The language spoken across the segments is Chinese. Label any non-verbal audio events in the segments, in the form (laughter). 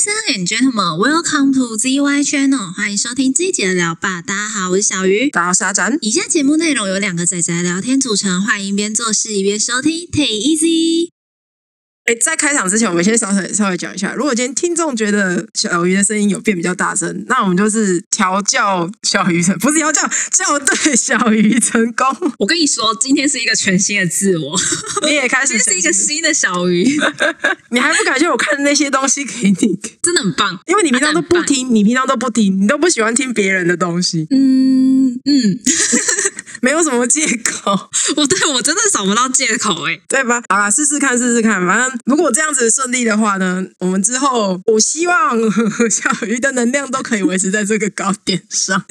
Ladies and gentlemen, welcome to ZY Channel，欢迎收听这一节的聊吧。大家好，我是小鱼。大家好，我是阿展。以下节目内容由两个仔仔聊天组成，欢迎边做事一边收听，Take easy。哎，在开场之前，我们先稍微稍微讲一下，如果今天听众觉得小鱼的声音有变比较大声，那我们就是调教小鱼成，不是调教校对小鱼成功。我跟你说，今天是一个全新的自我，你也开 (laughs) 始这是一个新的小鱼，(laughs) 你还不感谢我看那些东西给你，(laughs) 真的很棒。因为你平常都不听，你平常都不听，你都不喜欢听别人的东西。嗯嗯，没有什么借口，(laughs) 我对我真的找不到借口哎，对吧？好啦，试试看，试试看，反正。如果这样子顺利的话呢，我们之后我希望 (laughs) 小鱼的能量都可以维持在这个高点上。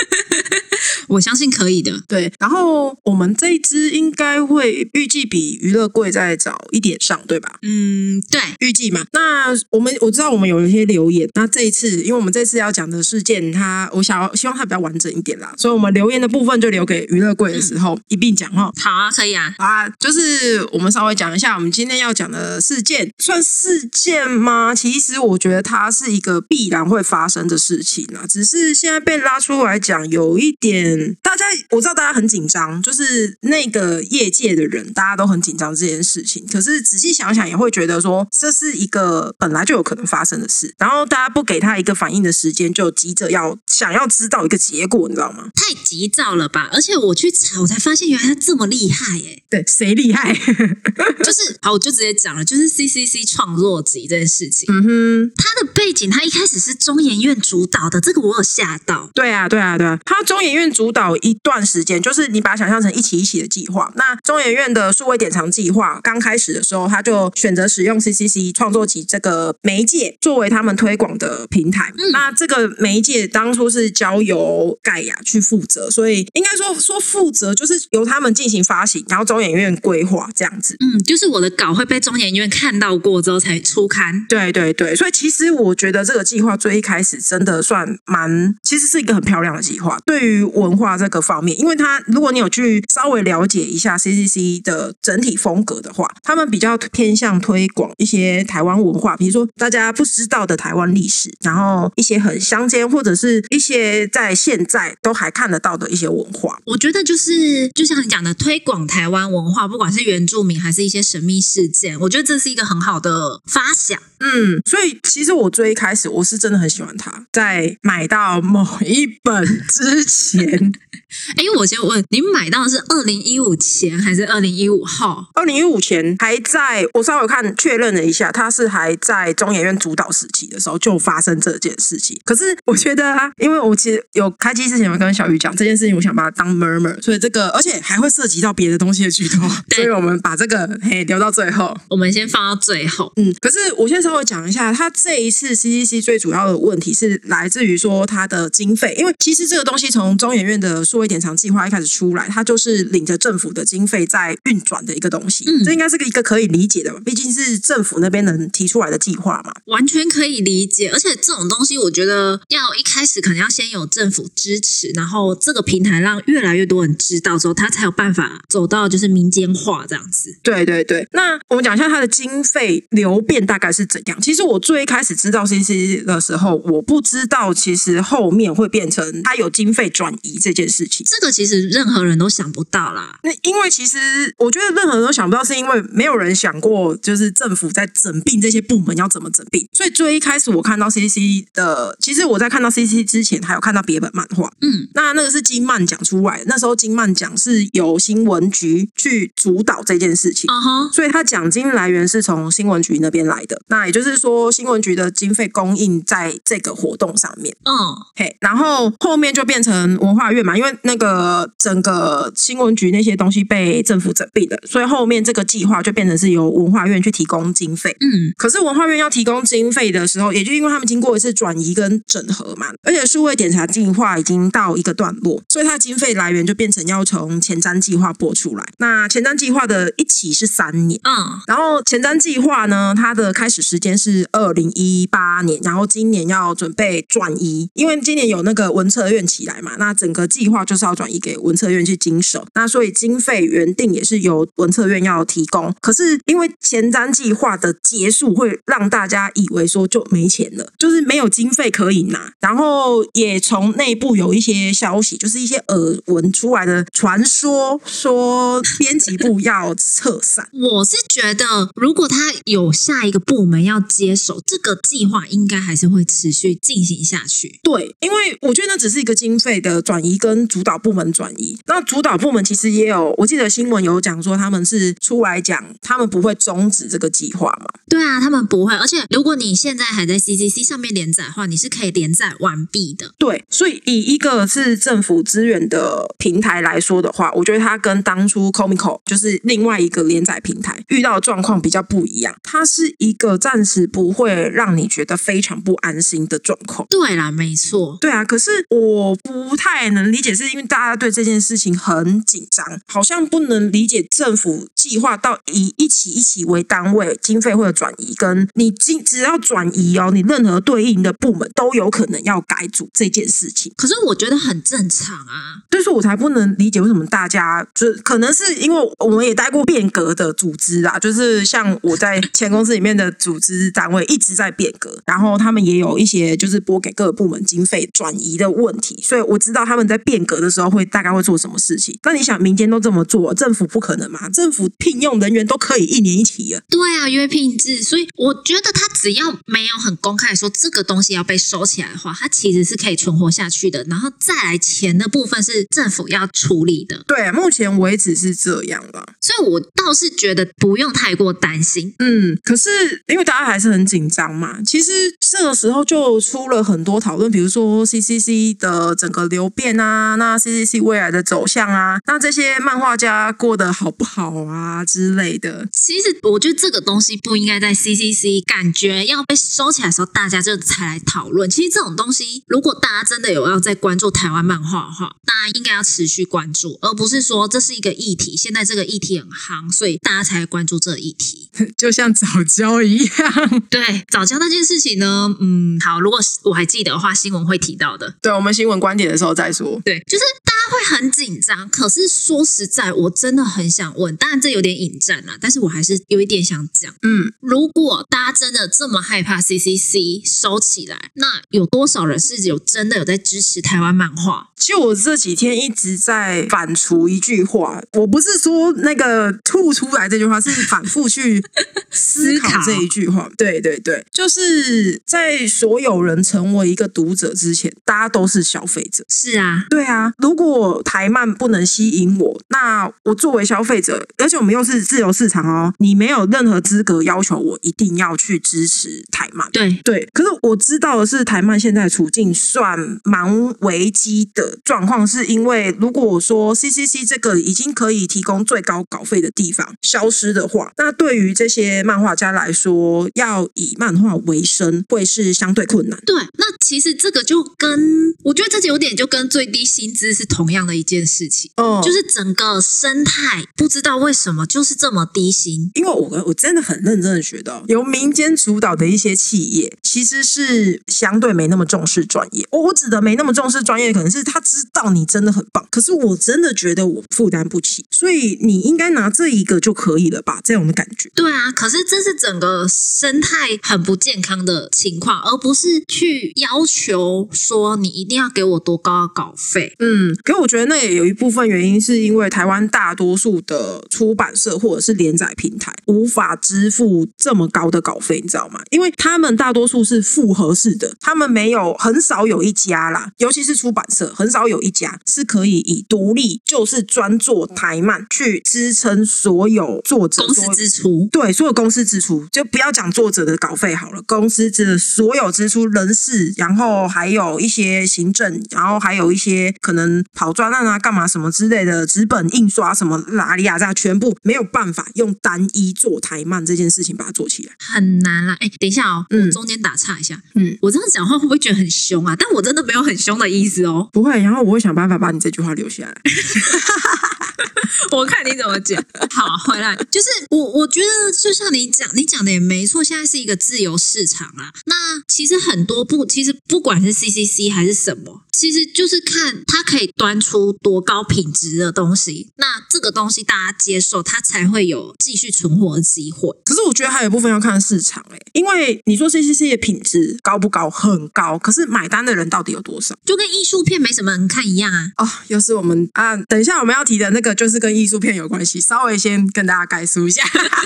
我相信可以的，对。然后我们这一支应该会预计比娱乐柜再早一点上，对吧？嗯，对，预计嘛。那我们我知道我们有一些留言，那这一次因为我们这次要讲的事件，它我想要希望它比较完整一点啦，所以我们留言的部分就留给娱乐柜的时候一并讲哈。好啊，可以啊。啊，就是我们稍微讲一下我们今天要讲的事件，算事件吗？其实我觉得它是一个必然会发生的事情啊，只是现在被拉出来讲有一点。大家我知道大家很紧张，就是那个业界的人，大家都很紧张这件事情。可是仔细想想，也会觉得说这是一个本来就有可能发生的事。然后大家不给他一个反应的时间，就急着要想要知道一个结果，你知道吗？太急躁了吧！而且我去查，我才发现原来他这么厉害耶。对，谁厉害？(laughs) 就是好，我就直接讲了，就是 C C C 创作集这件事情。嗯哼，他的背景，他一开始是中研院主导的，这个我有吓到。对啊，对啊，对啊，他中研院主。主导一段时间，就是你把它想象成一起一起的计划。那中研院的数位典藏计划刚开始的时候，他就选择使用 CCC 创作集这个媒介作为他们推广的平台。那这个媒介当初是交由盖亚去负责，所以应该说说负责就是由他们进行发行，然后中研院规划这样子。嗯，就是我的稿会被中研院看到过之后才出刊。对对对，所以其实我觉得这个计划最一开始真的算蛮，其实是一个很漂亮的计划。对于文化这个方面，因为他如果你有去稍微了解一下 CCC 的整体风格的话，他们比较偏向推广一些台湾文化，比如说大家不知道的台湾历史，然后一些很乡间或者是一些在现在都还看得到的一些文化。我觉得就是就像你讲的，推广台湾文化，不管是原住民还是一些神秘事件，我觉得这是一个很好的发想。嗯，所以其实我最一开始我是真的很喜欢它，在买到某一本之前。(laughs) 哎，我先问你，买到的是二零一五前还是二零一五后？二零一五前还在我稍微看确认了一下，它是还在中研院主导时期的时候就发生这件事情。可是我觉得啊，因为我其实有开机之前有跟小鱼讲这件事情，我想把它当 murmur，所以这个而且还会涉及到别的东西的剧透，所以我们把这个嘿留到最后，我们先放到最后。嗯，可是我先稍微讲一下，它这一次 CCC 最主要的问题是来自于说它的经费，因为其实这个东西从中研院的数位典藏计划一开始出来，它就是领着政府的经费在运转的一个东西，嗯这应该是个一个可以理解的吧，毕竟是政府那边能提出来的计划嘛，完全可以理解。而且这种东西，我觉得要一开始可能要先有政府支持，然后这个平台让越来越多人知道之后，它才有办法走到就是民间化这样子。对对对，那我们讲一下它的经费流变大概是怎样。其实我最开始知道 CC 的时候，我不知道其实后面会变成它有经费转移这件事情。这个其实任何人都想不到啦。那因为其实我觉得任何人都想不到，是因为没有人想过，就是政府在整并这些部门要怎么整并。所以最一开始我看到 C C 的，其实我在看到 C C 之前，还有看到别本漫画。嗯，那那个是金曼讲出来的。那时候金曼讲是由新闻局去主导这件事情。嗯哼，所以他奖金来源是从新闻局那边来的。那也就是说，新闻局的经费供应在这个活动上面。嗯，嘿，然后后面就变成文化院嘛，因为。那个整个新闻局那些东西被政府整并了，所以后面这个计划就变成是由文化院去提供经费。嗯，可是文化院要提供经费的时候，也就因为他们经过一次转移跟整合嘛，而且数位检查计划已经到一个段落，所以它的经费来源就变成要从前瞻计划拨出来。那前瞻计划的一起是三年，嗯，然后前瞻计划呢，它的开始时间是二零一八年，然后今年要准备转移，因为今年有那个文策院起来嘛，那整个。个计划就是要转移给文策院去经手，那所以经费原定也是由文策院要提供。可是因为前瞻计划的结束，会让大家以为说就没钱了，就是没有经费可以拿，然后也从内部有一些消息，就是一些耳闻出来的传说，说编辑部要撤散。我是觉得，如果他有下一个部门要接手，这个计划应该还是会持续进行下去。对，因为我觉得那只是一个经费的转移跟主导部门转移。那主导部门其实也有，我记得新闻有讲说他们是出来讲，他们不会终止这个计划嘛。对啊，他们不会。而且如果你现在还在 CCC 上面连载的话，你是可以连载完毕的。对，所以以一个是政府资源的平台来说的话，我觉得它跟当初 Comico 就是另外一个连载平台遇到的状况比较不一样。它是一个暂时不会让你觉得非常不安心的状况。对啦，没错。对啊，可是我不太能理解，是因为大家对这件事情很紧张，好像不能理解政府计划到以一起一起为单位，经费会有转移，跟你经只要转移哦，你任何对应的部门都有可能要改组这件事情。可是我觉得很正常啊。所以说我才不能理解为什么大家就可能是因为我们也待过变革的组织啊，就是像我在前公司里面的组织单位一直在变革，然后他们也有一些就是拨给各个部门经费转移的问题，所以我知道他们在变革的时候会大概会做什么事情。那你想民间都这么做，政府不可能嘛？政府聘用人员都可以一年一期了。对啊，约聘制，所以我觉得他只要没有很公开说这个东西要被收起来的话，它其实是可以存活下去的。然后再来钱的部分是政府要处理的，对，目前为止是这样了。所以我倒是觉得不用太过担心。嗯，可是因为大家还是很紧张嘛，其实这个时候就出了很多讨论，比如说 CCC 的整个流变啊，那 CCC 未来的走向啊，那这些漫画家过得好不好啊之类的。其实我觉得这个东西不应该在 CCC 感觉要被收起来的时候，大家就才来讨论。其实这种东西，如果大家真的有要在关注台湾漫画的话，大家应该要持续关注，而不是说这是一个议题，现在这个议题很夯，所以大家才关注这个议题。(laughs) 就像早教一样，对早教那件事情呢，嗯，好，如果我还记得的话，新闻会提到的。对我们新闻观点的时候再说。对，就是大家会很紧张。可是说实在，我真的很想问，当然这有点引战了，但是我还是有一点想讲。嗯，如果大家真的这么害怕 CCC 收起来，那有多少人是有真的有在支持台湾漫画？就我这几天一直在反刍一句话，我不是说那个吐出来这句话，是反复去思考这一句话。对对对，就是在所有人成为一个读者之前，大家都是消费者。是啊，对啊，如果台漫不能吸引我，那我作为消费者，而且我们又是自由市场哦，你没有任何资格要求我一定要去支持台漫。对对，可是我知道的是，台漫现在处境算蛮危机的状况，是因为如果我说 CCC 这个已经可以提供最高稿费的地方消失的话，那对于这些漫画家来说，要以漫画为生会是相对困难。对，那其实这个就跟我觉得这有点就跟最低薪资是同样的一件事情，哦就是整个生态不知道为什么就是这么低薪。因为我我真的很认真的觉得，由民间主导的一些企业，其实是相对没那么重视专业。我我指的没那么重视专业，可能是他知道你真的很棒，可是我真的觉得我负担不起，所以你应该拿这一个就可以了吧？这样的感觉。对啊，可是这是整个生态很不健康的情况，而不是去要求说你一定要给我多高的稿费。嗯，可我觉得那也有一部分原因，是因为台湾大多数的出版社或者是连载平台无法支付这么高的稿费，你知道吗？因为他们大多数是复合式的，他们没有很少有一家啦，尤其是出版社，很少有一家是可以以独立就是专做台漫去支撑所有作者公司支出，对，所有公司支出，就不要讲作者的稿费好了，公司的所有支出、人事，然后还有一些行政，然后还有一些可能跑专案啊、干嘛什么之类的，纸本印刷什么拉里亚扎，全部没有办法用单一做台漫这件事情把它做起来。很难啦。哎，等一下哦，嗯我中间打岔一下，嗯，我这样讲话会不会觉得很凶啊？但我真的没有很凶的意思哦。不会，然后我会想办法把你这句话留下来。(laughs) (laughs) 我看你怎么讲。好，回来就是我，我觉得就像你讲，你讲的也没错，现在是一个自由市场啊。那其实很多不，其实不管是 CCC 还是什么，其实就是看它可以端出多高品质的东西，那这个东西大家接受，它才会有继续存活的机会。可是我觉得还有一部分要看市场哎、因为你说 CCC 的品质高不高？很高，可是买单的人到底有多少？就跟艺术片没什么人看一样啊。哦，又是我们啊！等一下我们要提的那个就是跟艺术片有关系，稍微先跟大家概述一下。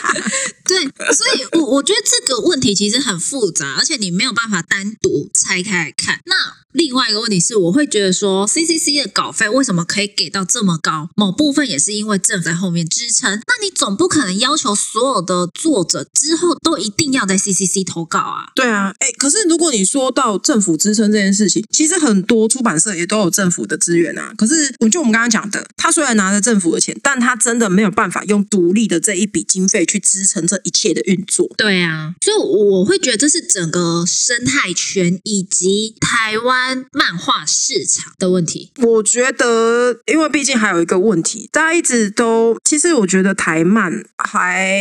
(laughs) 对，所以我我觉得这个问题其实很复杂，而且你没有办法单独拆开来看。那另外一个问题是，我会觉得说，CCC 的稿费为什么可以给到这么高？某部分也是因为政府在后面支撑。那你总不可能要求所有的作者之后都一定要在 CCC 投稿啊？对啊，哎，可是如果你说到政府支撑这件事情，其实很多出版社也都有政府的资源啊。可是，我就我们刚刚讲的，他虽然拿着政府的钱，但他真的没有办法用独立的这一笔经费去支撑这一切的运作。对啊，所以我会觉得这是整个生态圈以及台湾漫画市场的问题。我觉得，因为毕竟还有一个问题，大家一直都，其实我觉得台漫还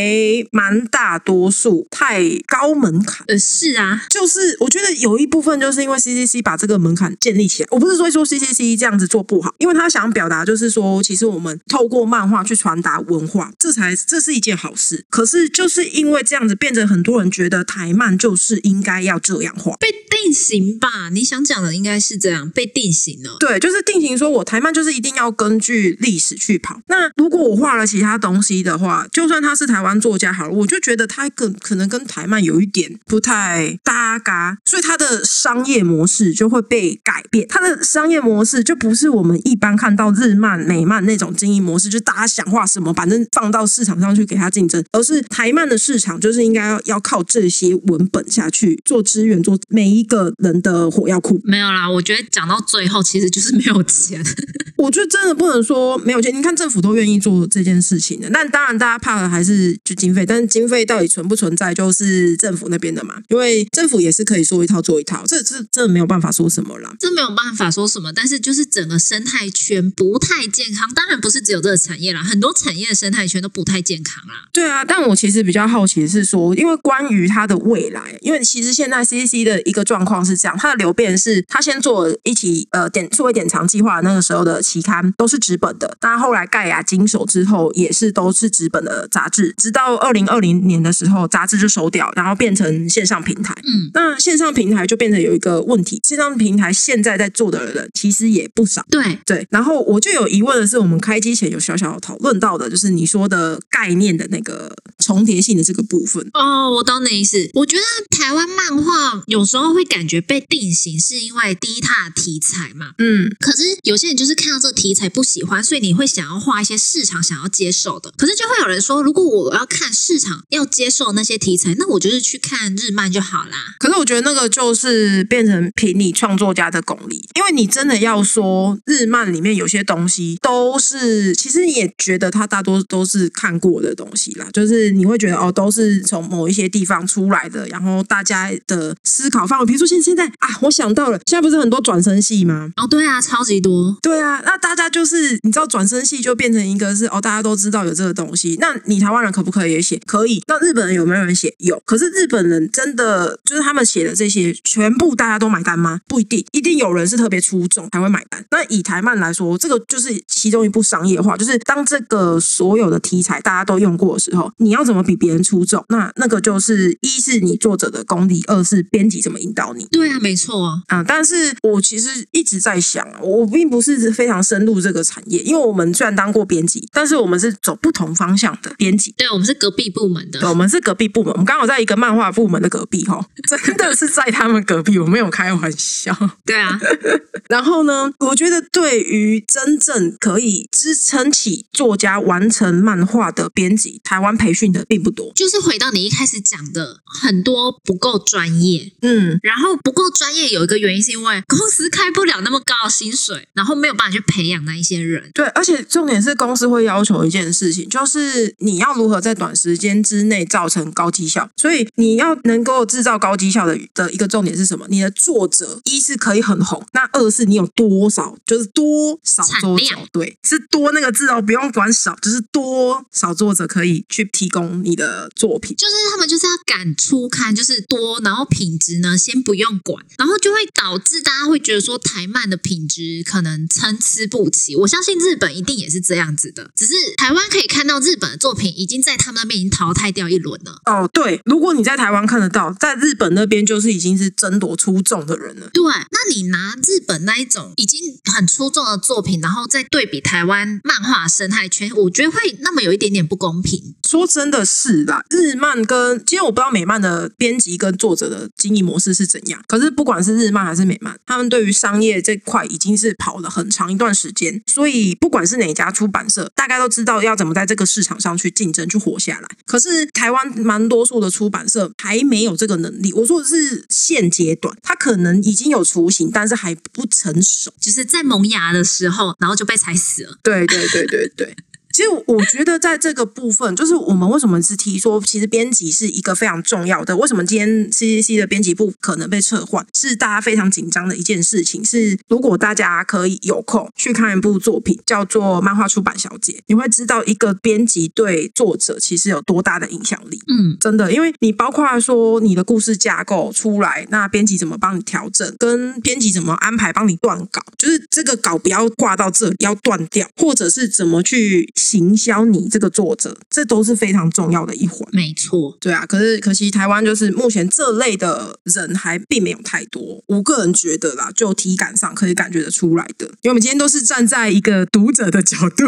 蛮大多数太高门槛。呃，是啊，就是我觉得有一部分就是因为 CCC 把这个门槛建立起来，我不是说说 CCC 这样子做不好，因为他想表达就是说，其实我们透过漫画去传达文化，这才这是一件好事。可是就是因为这样子，变成很多人觉得台漫就是应该要这样画。被定型吧？你想讲的应该是这样，被定型了。对，就是定型说我台漫就是一定要根据历史去跑。那如果我画了其他东西的话，就算他是台湾作家好了，我就觉得他跟可能跟台漫有一点不太搭嘎，所以他的商业模式就会被改变。他的商业模式就不是我们一般看到日漫、美漫那种经营模式，就大家想画什么，反正放到市场上去给他竞争，而是台漫的市场就是应该要要靠这些文本下去做资源，做每一个人的火药库。没有啦，我觉得讲到最后其实就是没有钱。(laughs) 我觉得真的不能说没有钱，你看政府都愿意做这件事情的，但当然大家怕的还是就经费，但是经费到底存不存在，就是政府那边的嘛，因为政府也是可以说一套做一套，这这真的没有办法说什么啦。这没有办法说什么，但是就是整个生态圈不太健康。当然不是只有这个产业啦，很多产业的生态圈都不太健康啦。对啊，但我其实比较好奇的是说，因为关于它的未来，因为其实现在 CCC 的一个状况是这样，它的流变是它先做一期呃典数位典藏计划那个时候的期刊都是纸本的，但后来盖亚经手之后也是都是纸本的杂志，直到二零二零年的时候杂志就收掉，然后变成线上平台。嗯，那线上平台就变成有一个问题，线上平台现在在做的人其实也不少。对，对，然后我就有疑问的是，我们开机前有小小讨论到的，就是你说的概念的那个重叠性的这个部分。哦，我懂你意思。我觉得台湾漫画有时候会感觉被定型，是因为第一它的题材嘛。嗯，可是有些人就是看到这个题材不喜欢，所以你会想要画一些市场想要接受的。可是就会有人说，如果我要看市场要接受那些题材，那我就是去看日漫就好啦。可是我觉得那个就是变成凭你创作家的功力，因为你真的要说日漫里面有些东西都是，其实你也觉得它大多都是看过的东西啦，就是你会觉得哦，都是从某一些地方出来的，然后大家的思考范围，比如说现现在啊，我想到了，现在不是很多转身戏吗？哦，对啊，超级多。对啊，那大家就是你知道转身戏就变成一个是哦，大家都知道有这个东西。那你台湾人可不可以也写？可以。那日本人有没有人写？有。可是日本人真的就是他们写的这些，全部大家都买单吗？不一定，一定有人是特别出众才会买单。那以台漫来说，这个就是其中一部商业化，就是当这个所有的题材大家都用过的时候，你要怎么比别人出众？那那个就是一是你作者的功力，二是编辑怎么引导你。对啊，没错啊。啊、但是我其实一直在想啊，我并不是非常深入这个产业，因为我们虽然当过编辑，但是我们是走不同方向的编辑。对，我们是隔壁部门对，的。我们是隔壁部门，我们刚好在一个漫画部门的隔壁哈，真的是在他们隔壁，我没有开玩笑。(laughs) 对啊，(laughs) 然后呢，我觉得对于真正可以支撑起作家完成漫画的编辑，台湾培训的并不多。就是回到你一开始讲的，很多不够专业，嗯，然后不够专业有一个原因是因为公司开不了那么高的薪水，然后没有办法去培养那一些人。对，而且重点是公司会要求一件事情，就是你要如何在短时间之内造成高绩效。所以你要能够制造高绩效的的一个重点是什么？你的作者一是可以很红，那二是你有多少，就是多少产作者量，对，是多那个字哦，不用管少，就是多少作者可以去提供你的作品。就是他们就是要赶出刊，就是多，然后品质呢先不用管，然后就会导致大家会觉得说台漫的品质可能参差不齐。我相信日本一定也是这样子的，只是台湾可以看到日本的作品已经在他们那边已经淘汰掉一轮了。哦，对，如果你在台湾看得到，在日本那边就是已经是争夺出众的人了。对，那你拿日本那一种已经很出众的作品，然后再对比台湾漫画生态圈，我觉得会那么有一点点不公平。说真的是啦，日漫跟今天我不知道美漫的编辑跟作者的经营模式是怎样，可是不管是日漫还是美漫，他们对于商业这块已经是跑了很长一段时间，所以不管是哪家出版社，大概都知道要怎么在这个市场上去竞争、去活下来。可是台湾蛮多数的出版社还没有这个能力，我说的是现阶段，它可能已经有雏形，但是还不成熟。就是在萌芽的时候，然后就被踩死了。对对对对对。其实我觉得在这个部分，就是我们为什么是提说，其实编辑是一个非常重要的。为什么今天 CCC 的编辑部可能被撤换，是大家非常紧张的一件事情。是如果大家可以有空去看一部作品，叫做《漫画出版小姐》，你会知道一个编辑对作者其实有多大的影响力。嗯，真的，因为你包括说你的故事架构出来，那编辑怎么帮你调整，跟编辑怎么安排帮你断稿，就是这个稿不要挂到这里，要断掉，或者是怎么去行销你这个作者，这都是非常重要的一环。没错。对啊，可是可惜台湾就是目前这类的人还并没有太多。我个人觉得啦，就体感上可以感觉得出来的，因为我们今天都是站在一个读者的角度。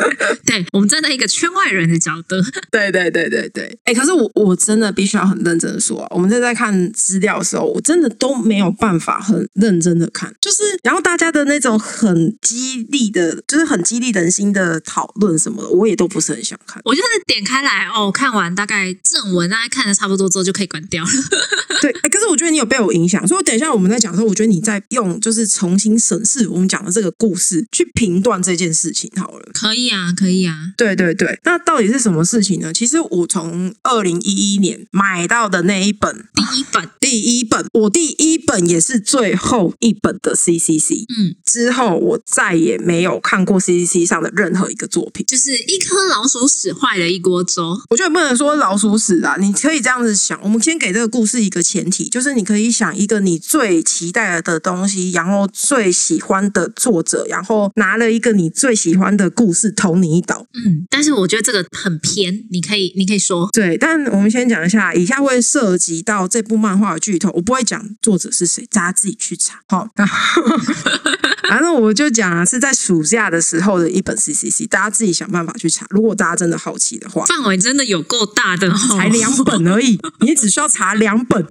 (laughs) 对，我们站在一个圈外人的角度，(laughs) 对对对对对，哎、可是我我真的必须要很认真的说、啊，我们在在看资料的时候，我真的都没有办法很认真的看，就是然后大家的那种很激励的，就是很激励人心的讨论什么的，我也都不是很想看。我就是点开来哦，看完大概正文，大概看的差不多之后就可以关掉了。(laughs) 对，哎，可是我觉得你有被我影响，所以我等一下我们在讲的时候，我觉得你在用就是重新审视我们讲的这个故事，去评断这件事情好了。可以啊，可以啊。对对对，那到底是什么事情呢？其实我从二零一一年买到的那一本第一本，第一本，我第一本也是最后一本的 CCC。嗯，之后我再也没有看过 CCC 上的任何一个作品。就是一颗老鼠屎坏了一锅粥。我觉得不能说老鼠屎啊，你可以这样子想。我们先给这个故事一个前提，就是你可以想一个你最期待的东西，然后最喜欢的作者，然后拿了一个你最喜欢的故事投你一刀。嗯，但是我觉得这个很偏，你可以，你可以说，对，但我们先讲一下，以下会涉及到这部漫画的剧透，我不会讲作者是谁，大家自己去查。好，然后 (laughs) 反正我就讲啊，是在暑假的时候的一本 CCC，大家自己想办法去查。如果大家真的好奇的话，范围真的有够大的、哦，才两本而已，(laughs) 你只需要查两本，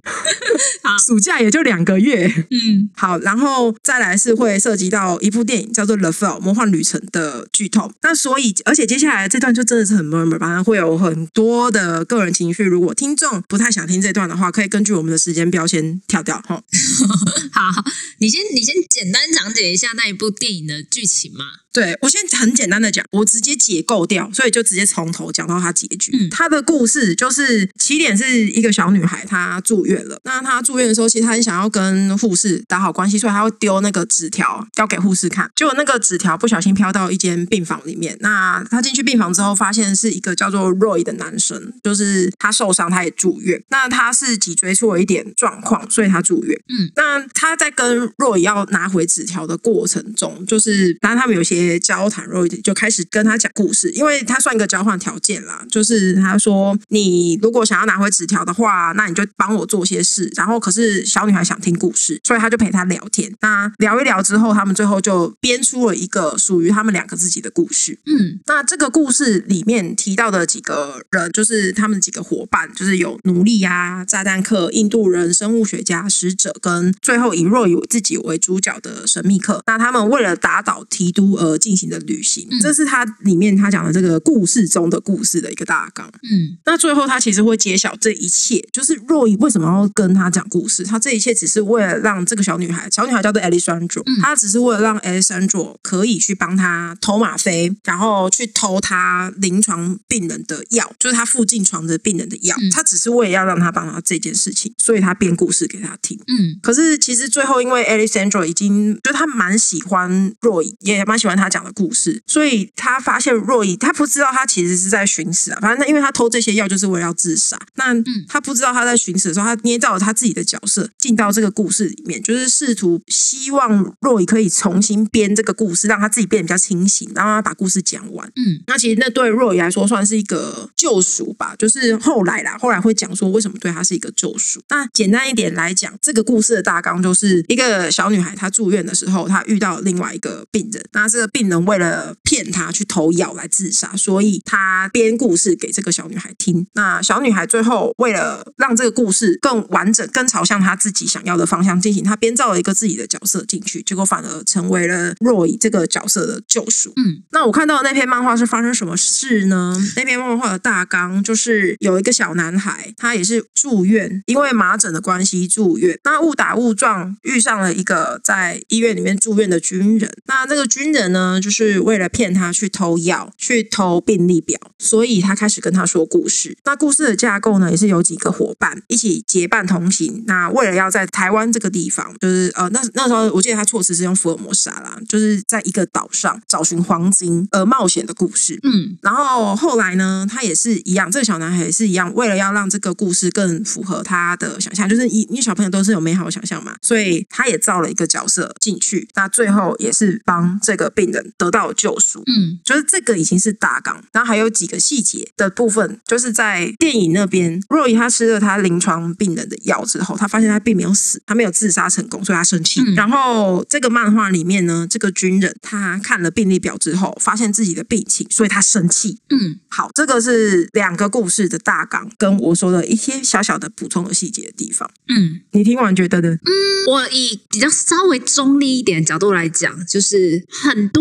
(laughs) 暑假也就两个月。嗯，好，然后再来是会涉及到一部电影叫做《The Fall 魔幻旅程》的剧透。那所以，而且接下来这段就真的是很 murmur，反正会有很多的个人情绪。如果听众不太想听这段的话，可以根据我们的时间标签跳掉哈。(laughs) 好，你先，你先简单讲解一下那一部电影的剧情嘛。对我先很简单的讲，我直接解构掉，所以就直接从头讲到它结局。嗯她的故事就是起点是一个小女孩，她住院了。那她住院的时候，其实她很想要跟护士打好关系，所以她会丢那个纸条交给护士看。结果那个纸条不小心飘到一间病房里面。那她进去病房之后，发现是一个叫做 Roy 的男生，就是他受伤，他也住院。那他是脊椎出了一点状况，所以他住院。嗯，那他在跟 Roy 要拿回纸条的过程中，就是当然他们有些交谈，Roy 就开始跟他讲故事，因为他算一个交换条件啦，就是他说你如果想要拿回纸条的话，那你就帮我做些事。然后可是小女孩想听故事，所以他就陪她聊天。那聊一聊之后，他们最后就编出了一个属于他们两个自己的故事。嗯，那这个故事里面提到的几个人，就是他们几个伙伴，就是有奴隶啊、炸弹客、印度人、生物学家、使者，跟最后以若有自己为主角的神秘客。那他们为了打倒提督而河进行的旅行，这是他里面他讲的这个故事中的故事的一个大纲。嗯那最后他其实会揭晓这一切，就是若伊为什么要跟他讲故事？他这一切只是为了让这个小女孩，小女孩叫做 Alessandro，、嗯他只是为了让 Alessandro 可以去帮他偷吗啡，然后去偷他临床病人的药，就是他附近床的病人的药。嗯他只是为了要让他帮他这件事情，所以他编故事给他听。嗯可是其实最后，因为 Alessandro 已经就他蛮喜欢若伊，也蛮喜欢他讲的故事，所以他发现若伊，他不知道他其实是在寻死啊。反正他因为他偷这些药就是为了要自杀，那他不知道他在寻死的时候，他捏造了他自己的角色进到这个故事里面，就是试图希望若伊可以重新编这个故事，让他自己变得比较清醒，然后他把故事讲完。嗯那其实那对若伊来说算是一个救赎吧，就是后来啦，后来会讲说为什么对他是一个救赎。那简单一点来讲，这个故事的大纲就是一个小女孩她住院的时候，她遇到另外一个病人，那这个病人为了骗她去投药来自杀，所以他编故事给这个小女孩听。那小女孩最后为了让这个故事更完整、更朝向她自己想要的方向进行，她编造了一个自己的角色进去，结果反而成为了若以这个角色的救赎。嗯那我看到的那篇漫画是发生什么事呢？那篇漫画的大纲就是有一个小男孩，他也是住院，因为麻疹的关系住院。那误打误撞遇上了一个在医院里面住院的军人。那这个军人呢，就是为了骗他去偷药，去偷病历表，所以他开始跟他说故事。那故事的架构呢，也是有几个伙伴一起结伴同行。那为了要在台湾这个地方，就是呃，那那时候我记得他措辞是用福尔摩沙啦，就是在一个岛上找寻黄金而冒险的故事。嗯然后后来呢，他也是一样，这个小男孩也是一样，为了要让这个故事更符合他的想象，就是因因为小朋友都是有美好的想象嘛，所以他也造了一个角色进去。那最后也是帮这个病人得到救赎。嗯就是这个已经是大纲，然后还有几个细节的部分，就是在电影那边，若伊他吃了他临床病人的药之后，他发现他并没有死，他没有自杀成功，所以他生气。嗯然后这个漫画里面呢，这个军人他看了病历表之后，发现自己的病情，所以他生气。嗯好，这个是两个故事的大纲，跟我说的一些小小的补充的细节的地方。嗯，你听完觉得呢？嗯我以比较稍微中立一点的角度来讲，就是很多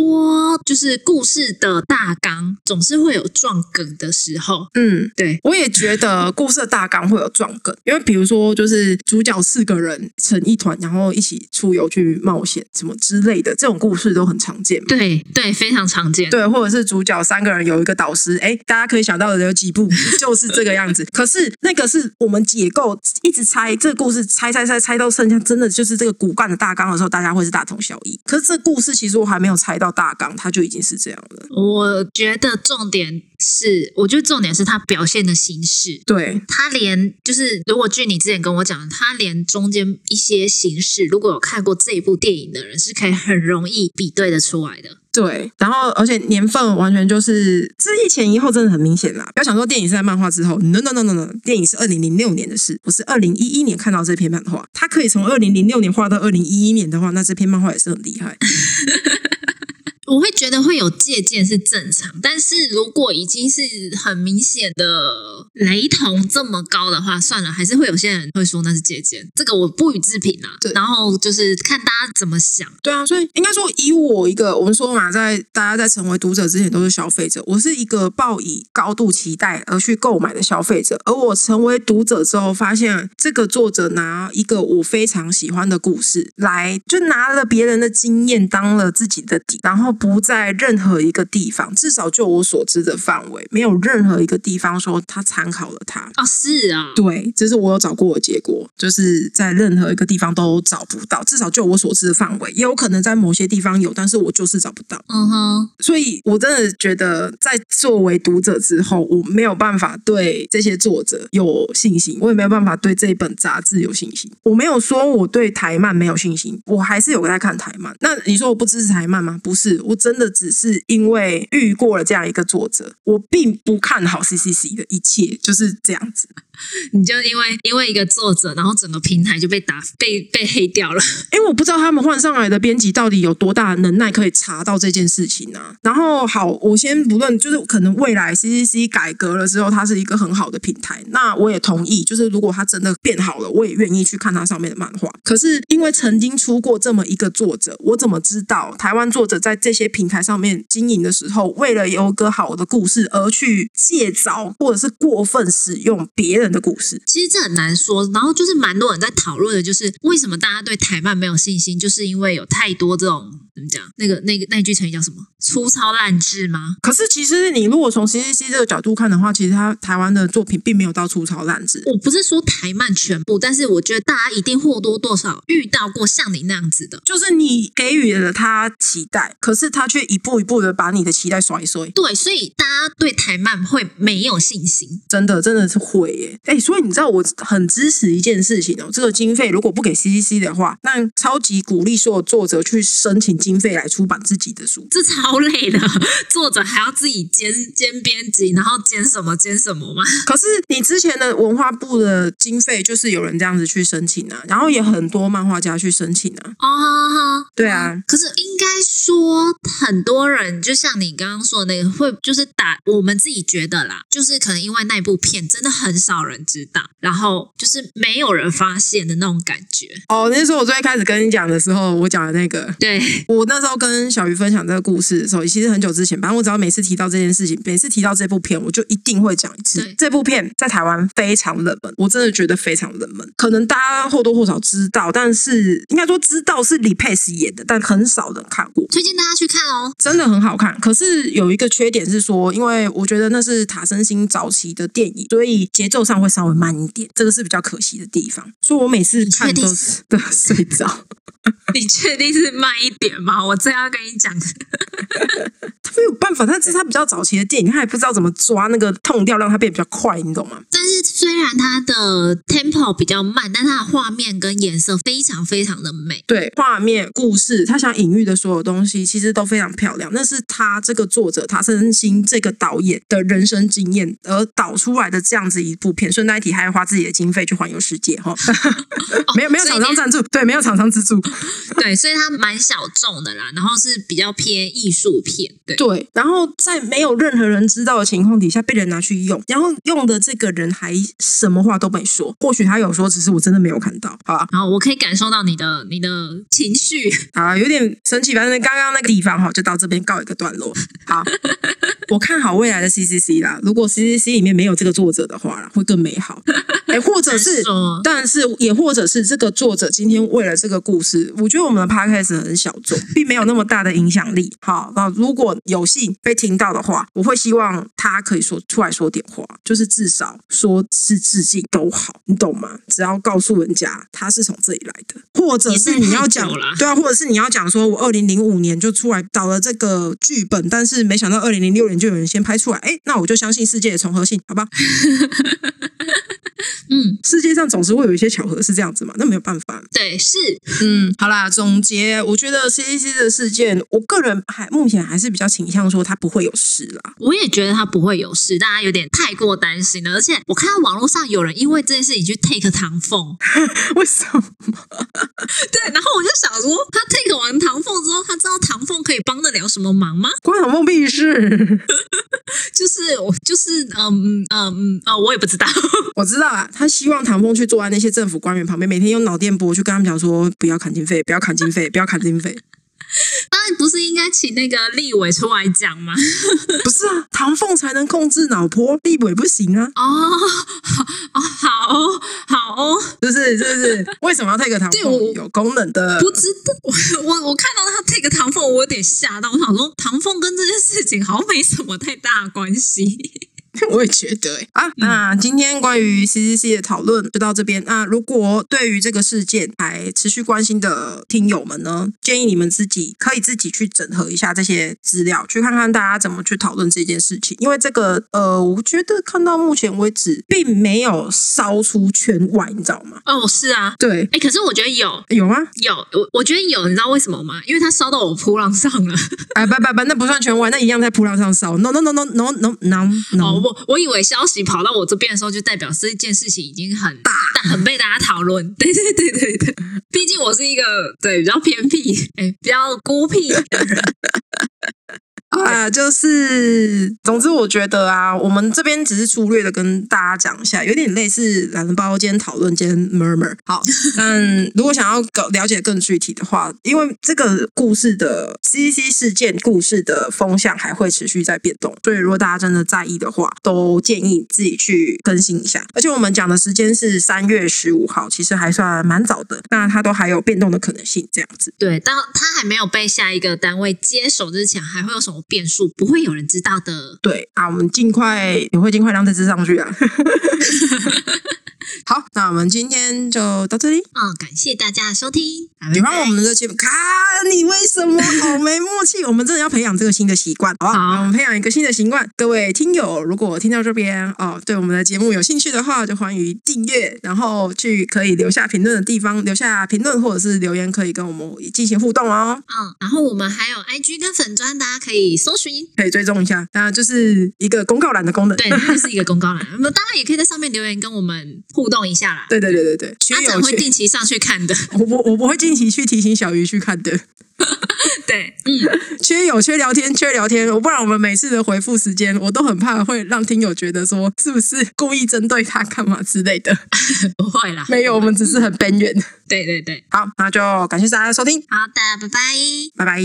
就是故事的大纲总是会有撞梗的时候。嗯，对，我也觉得故事的大纲会有撞梗，因为比如说就是主角四个人成一团，然后一起出游去冒险什么之类的，这种故事都很常见嘛。对对，非常常见。对，或者是主角三个人有一个导师，哎，大家可以想到的有几部就是这个样子。(laughs) 可是那个是我们解构，一直猜这个故事，猜猜猜猜到剩下真的就是这个骨干的大纲的时候，大家会是大同小异。可是这故事其实我还没有猜到大纲，他就已经是这样了。我觉得重点是，我觉得重点是他表现的形式。对，他连就是，如果据你之前跟我讲的，他连中间一些形式，如果有看过这一部电影的人，是可以很容易比对的出来的。对，然后而且年份完全就是这一前一后，真的很明显啦。不要想说电影是在漫画之后，no no no no no，电影是二零零六年的事，我是二零一一年看到这篇漫画。他可以从二零零六年画到二零一一年的话，那这篇漫画也是很厉害。我会觉得会有借鉴是正常，但是如果已经是很明显的雷同这么高的话，算了，还是会有些人会说那是借鉴，这个我不予置评啊。对然后就是看大家怎么想。对啊，所以应该说，以我一个我们说嘛，在大家在成为读者之前都是消费者，我是一个抱以高度期待而去购买的消费者。而我成为读者之后，发现这个作者拿一个我非常喜欢的故事来，就拿了别人的经验当了自己的底，然后不在任何一个地方，至少就我所知的范围，没有任何一个地方说他参考了他。哦，是啊，对，这是我有找过的结果，就是在任何一个地方都找不到，至少就我所知的范围，也有可能在某些地方有，但是我就是找不到。嗯哼，所以我真的觉得，在作为读者之后，我没有办法对这些作者有信心，我也没有办法对这一本杂志有信心。我没有说我对台漫没有信心，我还是有在看台漫。那你说我不支持台漫吗？不是，我真的只是因为遇过了这样一个作者，我并不看好 CCC 的一切，就是这样子。(laughs) 你就因为因为一个作者，然后整个平台就被打被被黑掉了。(laughs) 因为我不知道他们换上来的编辑到底有多大能耐可以查到这件事情啊。然后好，我先不论，就是可能未来 CCC 改革了之后，它是一个很好的平台，那我也同意，就是如果它真的变好了，我也愿意去看它上面的漫画。可是因为曾经出过这么一个作者，我怎么知道台湾作者在这些平台上面经营的时候，为了有个好的故事而去借招或者是过分使用别人的故事？其实这很难说，然后就是蛮多人在讨论的，就是为什么大家对台漫没有信心，就是因为有太多这种怎么讲？那个那个那句成语叫什么？粗糙烂制吗？可是其实你如果从 CCC 这个角度看的话，其实他台湾的作品并没有到粗糙烂制。我不是说台漫全部，但是我觉得大家一定或多或少遇到过像你那样子的，就是你给予了他期待，可是他却一步一步的把你的期待摔碎。对，所以大家对台漫会没有信心，真的真的是会耶！哎，所以你知道我很支持一件事情哦，这个经费如果不给 CCC 的话，那超级鼓励所有作者去申请经费来出版自己的书，这超累的，作者还要自己兼兼编辑，然后兼什么兼什么吗？可是你之前的文化部的经费就是有人这样子去申请啊，然后也很多漫画家去申请啊。哦，对啊，可是应该说很多人，就像你刚刚说的那个，会就是打我们自己觉得啦，就是可能因为那部片真的很少人知道，然后就是没有人发现的那种感觉。哦，那时候我最开始跟你讲的时候，我讲的那个，对我那时候跟小鱼分享这个故事的时候，其实很久之前，反正我只要每次提到这件事情，每次提到这部片，我就一定会讲一次。这部片在台湾非常冷门，我真的觉得非常冷门。可能大家或多或少知道，但是应该说知道是李佩斯演的，但很少人看过。推荐大家去看哦。真的很好看，可是有一个缺点是说，因为我觉得那是塔森星早期的电影，所以节奏上会稍微慢一点，这个是比较可惜的地方。所以我每次看都是对睡着。(laughs) 你确定是慢一点吗？我这样跟你讲，他没有办法，但是他比较早期的电影，他也不知道怎么抓那个痛调，让它变比较快，你懂吗？但是虽然它的 tempo 比较慢，但它的画面跟颜色非常非常的美。对，画面、故事，他想隐喻的所有东西，其实都非常漂亮。那是他这个作者塔森星这个导演的人生经验而导出来的这样子一部片。顺带一提，还要花自己的经费去环游世界哈。(laughs) 没有没有厂商赞助，对，没有厂商资助。(laughs) 对，所以它蛮小众的啦，然后是比较偏艺术片。对，对，然后在没有任何人知道的情况底下被人拿去用，然后用的这个人还什么话都没说，或许他有说，只是我真的没有看到，好吧？然后我可以感受到你的你的情绪。啊，有点神奇，反正刚刚那个地方哈，就到这边告一个段落。好，(laughs) 我看好未来的 CCC 啦。如果 CCC 里面没有这个作者的话啦，会更美好。(laughs) 哎，或者是，(laughs) 但是也或者是这个作者今天为了这个故事，我觉得我们的 podcast 很小众，并没有那么大的影响力。好，那如果有幸被听到的话，我会希望他可以说出来说点话，就是至少说是致敬都好，你懂吗？只要告诉人家他是从这里来的，或者是你要讲对啊，或者是你要讲说我二零零五年就出来导了这个剧本，但是没想到二零零六年就有人先拍出来，哎，那我就相信世界的重合性，好吧？(laughs) 嗯，世界上总是会有一些巧合是这样子嘛，那没有办法。对，是嗯，好啦，总结，我觉得 CCC 的事件，我个人还目前还是比较倾向说它不会有事啦。我也觉得他不会有事，大家有点太过担心了。而且我看到网络上有人因为这件事情去 take 唐凤，(laughs) 为什么？对，然后我就想说，他 take 完唐凤之后，他知道唐凤可以帮得了什么忙吗？关唐凤屁事？(laughs) 就是我就是嗯嗯嗯哦，我也不知道。(laughs) 我知道啊，他希望唐凤去坐在那些政府官员旁边，每天用脑电波去跟他们讲说，不要砍经费，不要砍经费，不要砍经费。(laughs) 当然不是应该请那个立委出来讲吗？(laughs) 不是啊，唐凤才能控制脑波，立委不行啊，哦，好哦，好哦，好哦，是不是？是不是？为什么要 take 唐凤？有功能的。不知道，我我我看到他 take 唐凤，我有点吓到，我想说唐凤跟这件事情好像没什么太大的关系。我也觉得、欸、啊，那今天关于 CCC 的讨论就到这边。那如果对于这个事件还持续关心的听友们呢，建议你们自己可以自己去整合一下这些资料，去看看大家怎么去讨论这件事情。因为这个呃，我觉得看到目前为止并没有烧出圈外，你知道吗？哦，是啊，对，哎，可是我觉得有有吗？有，我我觉得有，你知道为什么吗？因为他烧到我扑浪上了。(laughs) 哎，不不不，那不算圈外，那一样在扑浪上烧。No no no no no no no no。哦，我我以为消息跑到我这边的时候，就代表这件事情已经很大很被大家讨论。(laughs) 对对对对对，毕竟我是一个对比较偏僻、哎比较孤僻的人。啊，就是，总之我觉得啊，我们这边只是粗略的跟大家讲一下，有点类似懒人包间讨论间 murmur。好，嗯 (laughs) 如果想要搞了解更具体的话，因为这个故事的 CC 事件故事的风向还会持续在变动，所以如果大家真的在意的话，都建议自己去更新一下。而且我们讲的时间是三月十五号，其实还算蛮早的，那它都还有变动的可能性，这样子。对，当它还没有被下一个单位接手之前，还会有什么变数？不会有人知道的。对啊，我们尽快也会尽快让这只上去啊。(laughs) (laughs) 好，那我们今天就到这里。哦，感谢大家的收听，喜欢我们的节目，看你为什么好没默契？我们真的要培养这个新的习惯，好不？好我们培养一个新的习惯。各位听友，如果听到这边哦，对我们的节目有兴趣的话，就欢迎订阅，然后去可以留下评论的地方留下评论或者是留言，可以跟我们进行互动哦。嗯，然后我们还有 IG 跟粉砖，大家可以搜寻。可以追踪一下，那就是一个公告栏的功能。对，它就是一个公告栏，我们当然也可以在上面留言跟我们互动一下啦。对对对对对，缺阿展会定期上去看的。(laughs) 我不我不会定期去提醒小鱼去看的。(laughs) 对，嗯，缺友缺聊天缺聊天，不然我们每次的回复时间，我都很怕会让听友觉得说是不是故意针对他干嘛之类的。(laughs) 不会啦。没有，我们只是很边缘。对对对，好，那就感谢大家的收听，好的，拜拜。拜拜。